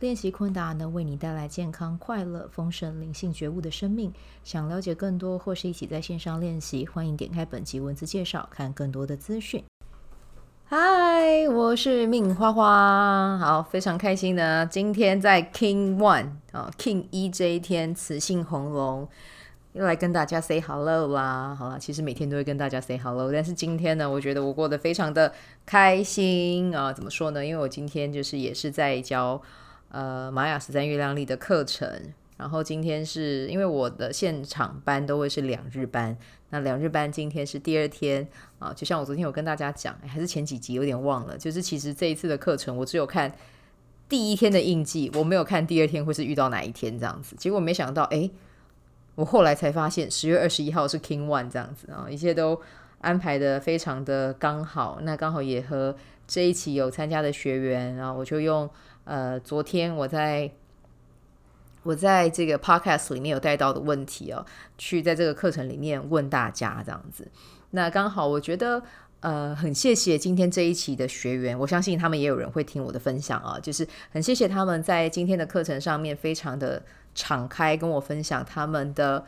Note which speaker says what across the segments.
Speaker 1: 练习昆达能为你带来健康、快乐、丰盛、灵性觉悟的生命。想了解更多或是一起在线上练习，欢迎点开本集文字介绍，看更多的资讯。嗨，我是命花花，好，非常开心呢。今天在 King One 啊，King 一这一天，磁性红龙又来跟大家 say hello 啦。好了，其实每天都会跟大家 say hello，但是今天呢，我觉得我过得非常的开心啊。怎么说呢？因为我今天就是也是在教。呃，玛雅十三月亮历的课程，然后今天是因为我的现场班都会是两日班，那两日班今天是第二天啊，就像我昨天有跟大家讲，还是前几集有点忘了，就是其实这一次的课程我只有看第一天的印记，我没有看第二天会是遇到哪一天这样子，结果没想到，哎，我后来才发现十月二十一号是 King One 这样子啊，一切都安排得非常的刚好，那刚好也和这一期有参加的学员，然后我就用。呃，昨天我在我在这个 podcast 里面有带到的问题哦，去在这个课程里面问大家这样子。那刚好我觉得呃，很谢谢今天这一期的学员，我相信他们也有人会听我的分享啊，就是很谢谢他们在今天的课程上面非常的敞开跟我分享他们的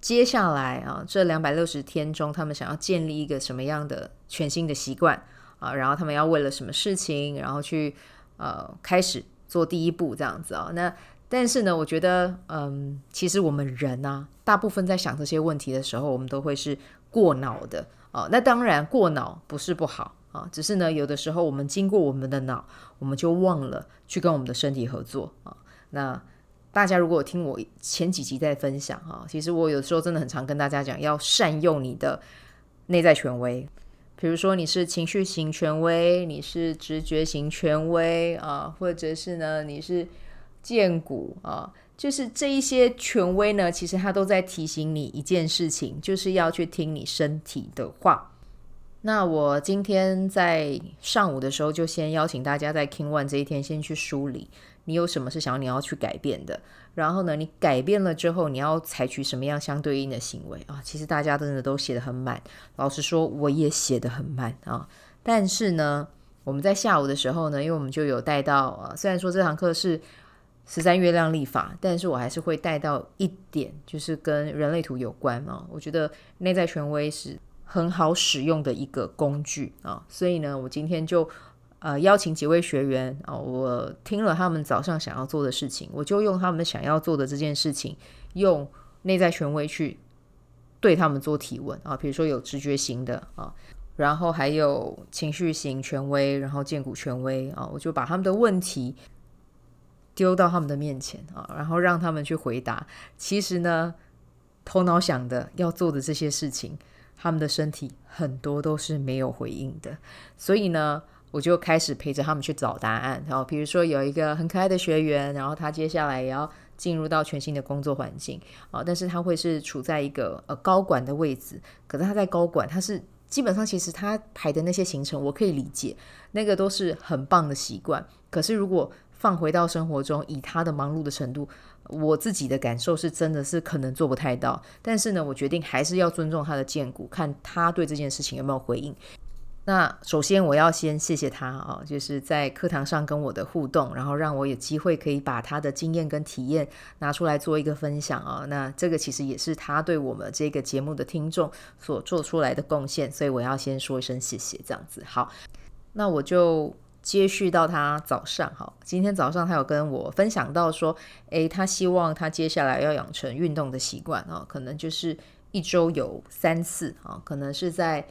Speaker 1: 接下来啊这两百六十天中，他们想要建立一个什么样的全新的习惯啊，然后他们要为了什么事情，然后去。呃，开始做第一步这样子啊、那但是呢，我觉得，嗯，其实我们人呢、啊，大部分在想这些问题的时候，我们都会是过脑的啊、那当然，过脑不是不好啊、只是呢，有的时候我们经过我们的脑，我们就忘了去跟我们的身体合作啊、那大家如果听我前几集在分享啊、其实我有时候真的很常跟大家讲，要善用你的内在权威。比如说你是情绪型权威，你是直觉型权威啊，或者是呢你是荐股啊，就是这一些权威呢，其实它都在提醒你一件事情，就是要去听你身体的话。那我今天在上午的时候就先邀请大家在 King One 这一天先去梳理。你有什么是想你要去改变的？然后呢，你改变了之后，你要采取什么样相对应的行为啊？其实大家真的都写得很满，老实说，我也写得很满啊。但是呢，我们在下午的时候呢，因为我们就有带到啊，虽然说这堂课是十三月亮历法，但是我还是会带到一点，就是跟人类图有关啊。我觉得内在权威是很好使用的一个工具啊，所以呢，我今天就。呃，邀请几位学员啊，我听了他们早上想要做的事情，我就用他们想要做的这件事情，用内在权威去对他们做提问啊。比如说有直觉型的啊，然后还有情绪型权威，然后荐骨权威啊，我就把他们的问题丢到他们的面前啊，然后让他们去回答。其实呢，头脑想的要做的这些事情，他们的身体很多都是没有回应的，所以呢。我就开始陪着他们去找答案，然后比如说有一个很可爱的学员，然后他接下来也要进入到全新的工作环境。啊，但是他会是处在一个呃高管的位置，可是他在高管，他是基本上其实他排的那些行程我可以理解，那个都是很棒的习惯，可是如果放回到生活中，以他的忙碌的程度，我自己的感受是真的是可能做不太到，但是呢，我决定还是要尊重他的荐股，看他对这件事情有没有回应。那首先我要先谢谢他啊，就是在课堂上跟我的互动，然后让我有机会可以把他的经验跟体验拿出来做一个分享啊。那这个其实也是他对我们这个节目的听众所做出来的贡献，所以我要先说一声谢谢，这样子。好，那我就接续到他早上哈，今天早上他有跟我分享到说，诶，他希望他接下来要养成运动的习惯啊，可能就是一周有三次啊，可能是在。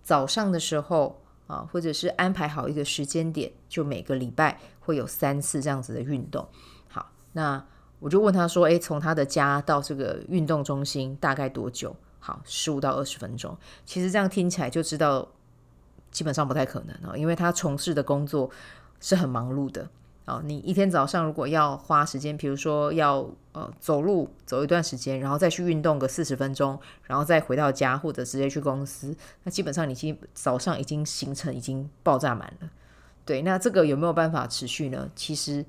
Speaker 1: 早上的时候啊，或者是安排好一个时间点，就每个礼拜会有三次这样子的运动。好，那我就问他说：“诶，从他的家到这个运动中心大概多久？”好，十五到二十分钟。其实这样听起来就知道，基本上不太可能啊，因为他从事的工作是很忙碌的啊，你一天早上如果要花时间，比如说要呃走路走一段时间，然后再去运动个四十分钟，然后再回到家或者直接去公司，那基本上你今早上已经行程已经爆炸满了。对，那这个有没有办法持续呢？其实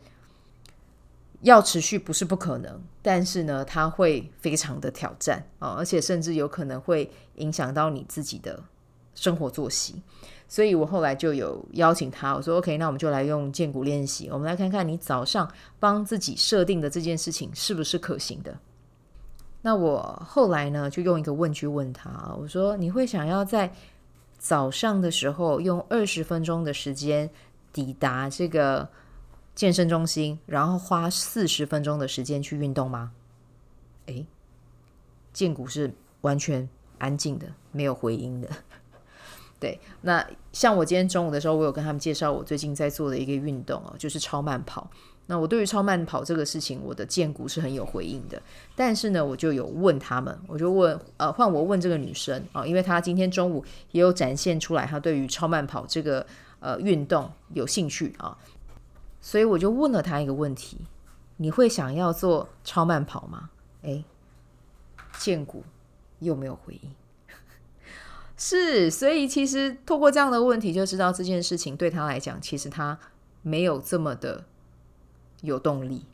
Speaker 1: 要持续不是不可能，但是呢，它会非常的挑战啊，而且甚至有可能会影响到你自己的生活作息。所以我后来就有邀请他，我说 OK，那我们就来用荐骨练习，我们来看看你早上帮自己设定的这件事情是不是可行的。那我后来呢，就用一个问句问他，我说你会想要在早上的时候用二十分钟的时间抵达这个健身中心，然后花四十分钟的时间去运动吗？诶，荐骨是完全安静的，没有回音的。对，那像我今天中午的时候，我有跟他们介绍我最近在做的一个运动哦，就是超慢跑。那我对于超慢跑这个事情，我的荐骨是很有回应的。但是呢，我就有问他们，我就问，呃，换我问这个女生啊，因为她今天中午也有展现出来，她对于超慢跑这个呃运动有兴趣啊，所以我就问了她一个问题：你会想要做超慢跑吗？诶，荐骨又没有回应。是，所以其实透过这样的问题就知道这件事情对他来讲，其实他没有这么的有动力。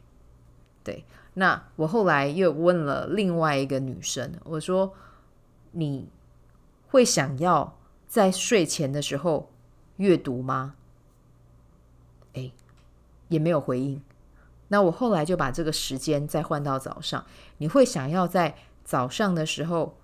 Speaker 1: 对，那我后来又问了另外一个女生，我说：“你会想要在睡前的时候阅读吗？”诶，也没有回应。那我后来就把这个时间再换到早上，你会想要在早上的时候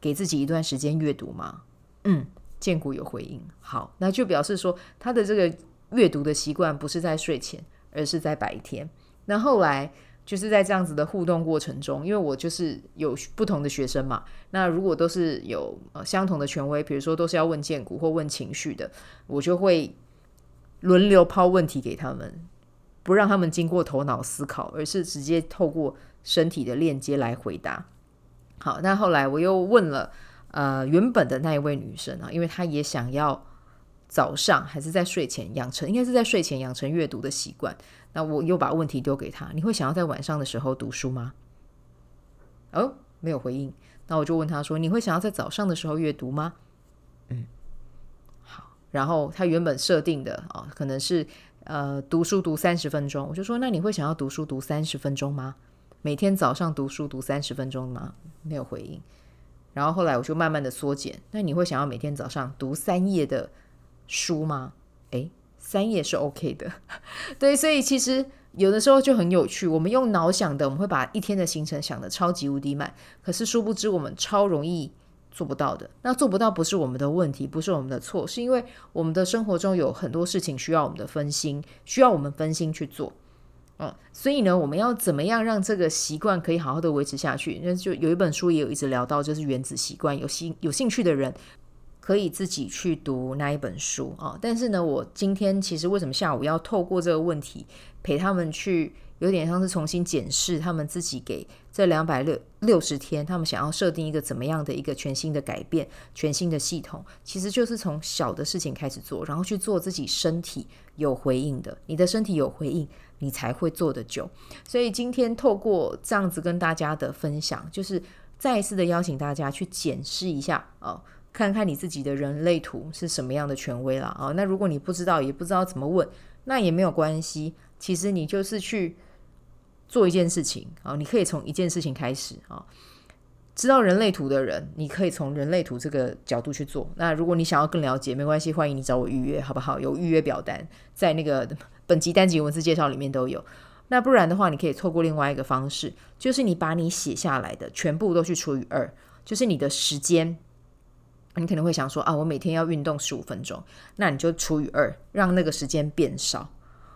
Speaker 1: 给自己一段时间阅读吗？嗯，荐骨有回应。好，那就表示说他的这个阅读的习惯不是在睡前，而是在白天。那后来就是在这样子的互动过程中，因为我就是有不同的学生嘛，那如果都是有呃相同的权威，比如说都是要问荐骨或问情绪的，我就会轮流抛问题给他们，不让他们经过头脑思考，而是直接透过身体的链接来回答。好，那后来我又问了，呃，原本的那一位女生啊，因为她也想要早上还是在睡前养成，应该是在睡前养成阅读的习惯。那我又把问题丢给她，你会想要在晚上的时候读书吗？哦，没有回应。那我就问她说，你会想要在早上的时候阅读吗？嗯，好。然后她原本设定的啊，可能是呃读书读三十分钟，我就说，那你会想要读书读三十分钟吗？每天早上读书读三十分钟吗？没有回应。然后后来我就慢慢的缩减。那你会想要每天早上读三页的书吗？诶，三页是 OK 的。对，所以其实有的时候就很有趣。我们用脑想的，我们会把一天的行程想得超级无敌满。可是殊不知我们超容易做不到的。那做不到不是我们的问题，不是我们的错，是因为我们的生活中有很多事情需要我们的分心，需要我们分心去做。嗯，所以呢，我们要怎么样让这个习惯可以好好的维持下去？那就有一本书也有一直聊到，就是原子习惯。有兴有兴趣的人可以自己去读那一本书啊。但是呢，我今天其实为什么下午要透过这个问题陪他们去，有点像是重新检视他们自己给这两百六六十天，他们想要设定一个怎么样的一个全新的改变、全新的系统，其实就是从小的事情开始做，然后去做自己身体有回应的。你的身体有回应。你才会做得久，所以今天透过这样子跟大家的分享，就是再一次的邀请大家去检视一下哦，看看你自己的人类图是什么样的权威了啊。那如果你不知道，也不知道怎么问，那也没有关系。其实你就是去做一件事情啊，你可以从一件事情开始啊。知道人类图的人，你可以从人类图这个角度去做。那如果你想要更了解，没关系，欢迎你找我预约，好不好？有预约表单在那个本集单集文字介绍里面都有。那不然的话，你可以透过另外一个方式，就是你把你写下来的全部都去除以二，就是你的时间。你可能会想说啊，我每天要运动十五分钟，那你就除以二，让那个时间变少。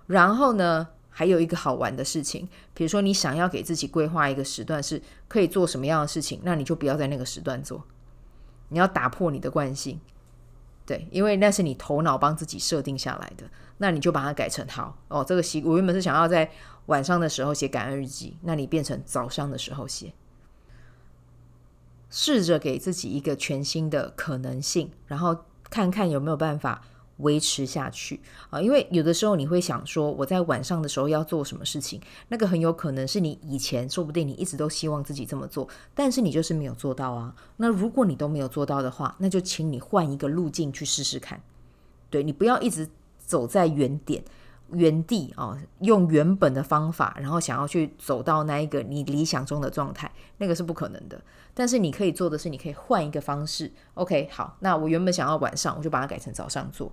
Speaker 1: 然后呢，还有一个好玩的事情，比如说你想要给自己规划一个时段是可以做什么样的事情，那你就不要在那个时段做，你要打破你的惯性，对，因为那是你头脑帮自己设定下来的，那你就把它改成好哦。这个习我原本是想要在晚上的时候写感恩日记，那你变成早上的时候写，试着给自己一个全新的可能性，然后看看有没有办法维持下去啊，因为有的时候你会想说，我在晚上的时候要做什么事情，那个很有可能是你以前说不定你一直都希望自己这么做，但是你就是没有做到啊。那如果你都没有做到的话，那就请你换一个路径去试试看。对，你不要一直走在原点、原地啊，用原本的方法，然后想要去走到那一个你理想中的状态，那个是不可能的。但是你可以做的是，你可以换一个方式。OK，好，那我原本想要晚上，我就把它改成早上做。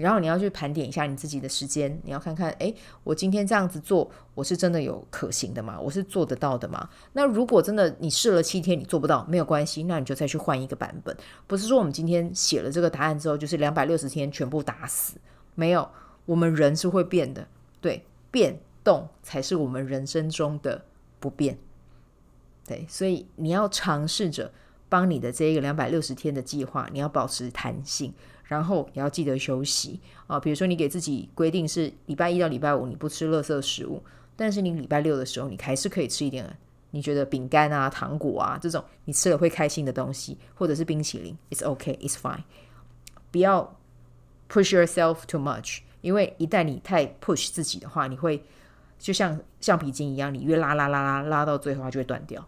Speaker 1: 然后你要去盘点一下你自己的时间，你要看看，诶，我今天这样子做，我是真的有可行的吗？我是做得到的吗？那如果真的你试了七天你做不到，没有关系，那你就再去换一个版本。不是说我们今天写了这个答案之后，就是两百六十天全部打死，没有，我们人是会变的，对，变动才是我们人生中的不变。对，所以你要尝试着帮你的这个两百六十天的计划，你要保持弹性，然后也要记得休息啊。比如说，你给自己规定是礼拜一到礼拜五你不吃垃圾食物，但是你礼拜六的时候你还是可以吃一点，你觉得饼干啊、糖果啊这种你吃了会开心的东西，或者是冰淇淋，It's okay, it's fine。不要 push yourself too much，因为一旦你太 push 自己的话，你会就像橡皮筋一样，你越拉拉拉拉拉到最后它就会断掉。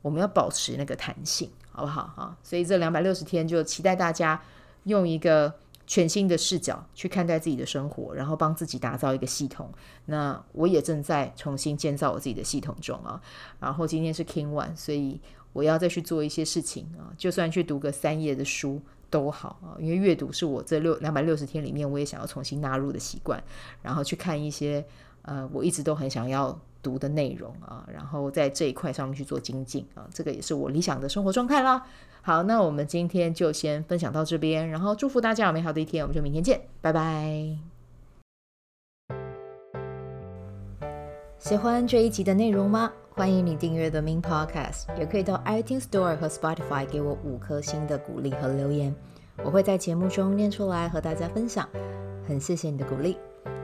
Speaker 1: 我们要保持那个弹性，好不好啊？所以这两百六十天就期待大家用一个全新的视角去看待自己的生活，然后帮自己打造一个系统。那我也正在重新建造我自己的系统中啊。然后今天是 King One，所以我要再去做一些事情啊，就算去读个三页的书都好啊，因为阅读是我这六两百六十天里面我也想要重新纳入的习惯，然后去看一些呃，我一直都很想要。读的内容啊，然后在这一块上面去做精进啊，这个也是我理想的生活状态啦。好，那我们今天就先分享到这边，然后祝福大家有美好的一天，我们就明天见，拜拜。喜欢这一集的内容吗？欢迎你订阅 The Min Podcast，也可以到 iTunes Store 和 Spotify 给我五颗星的鼓励和留言，我会在节目中念出来和大家分享。很谢谢你的鼓励，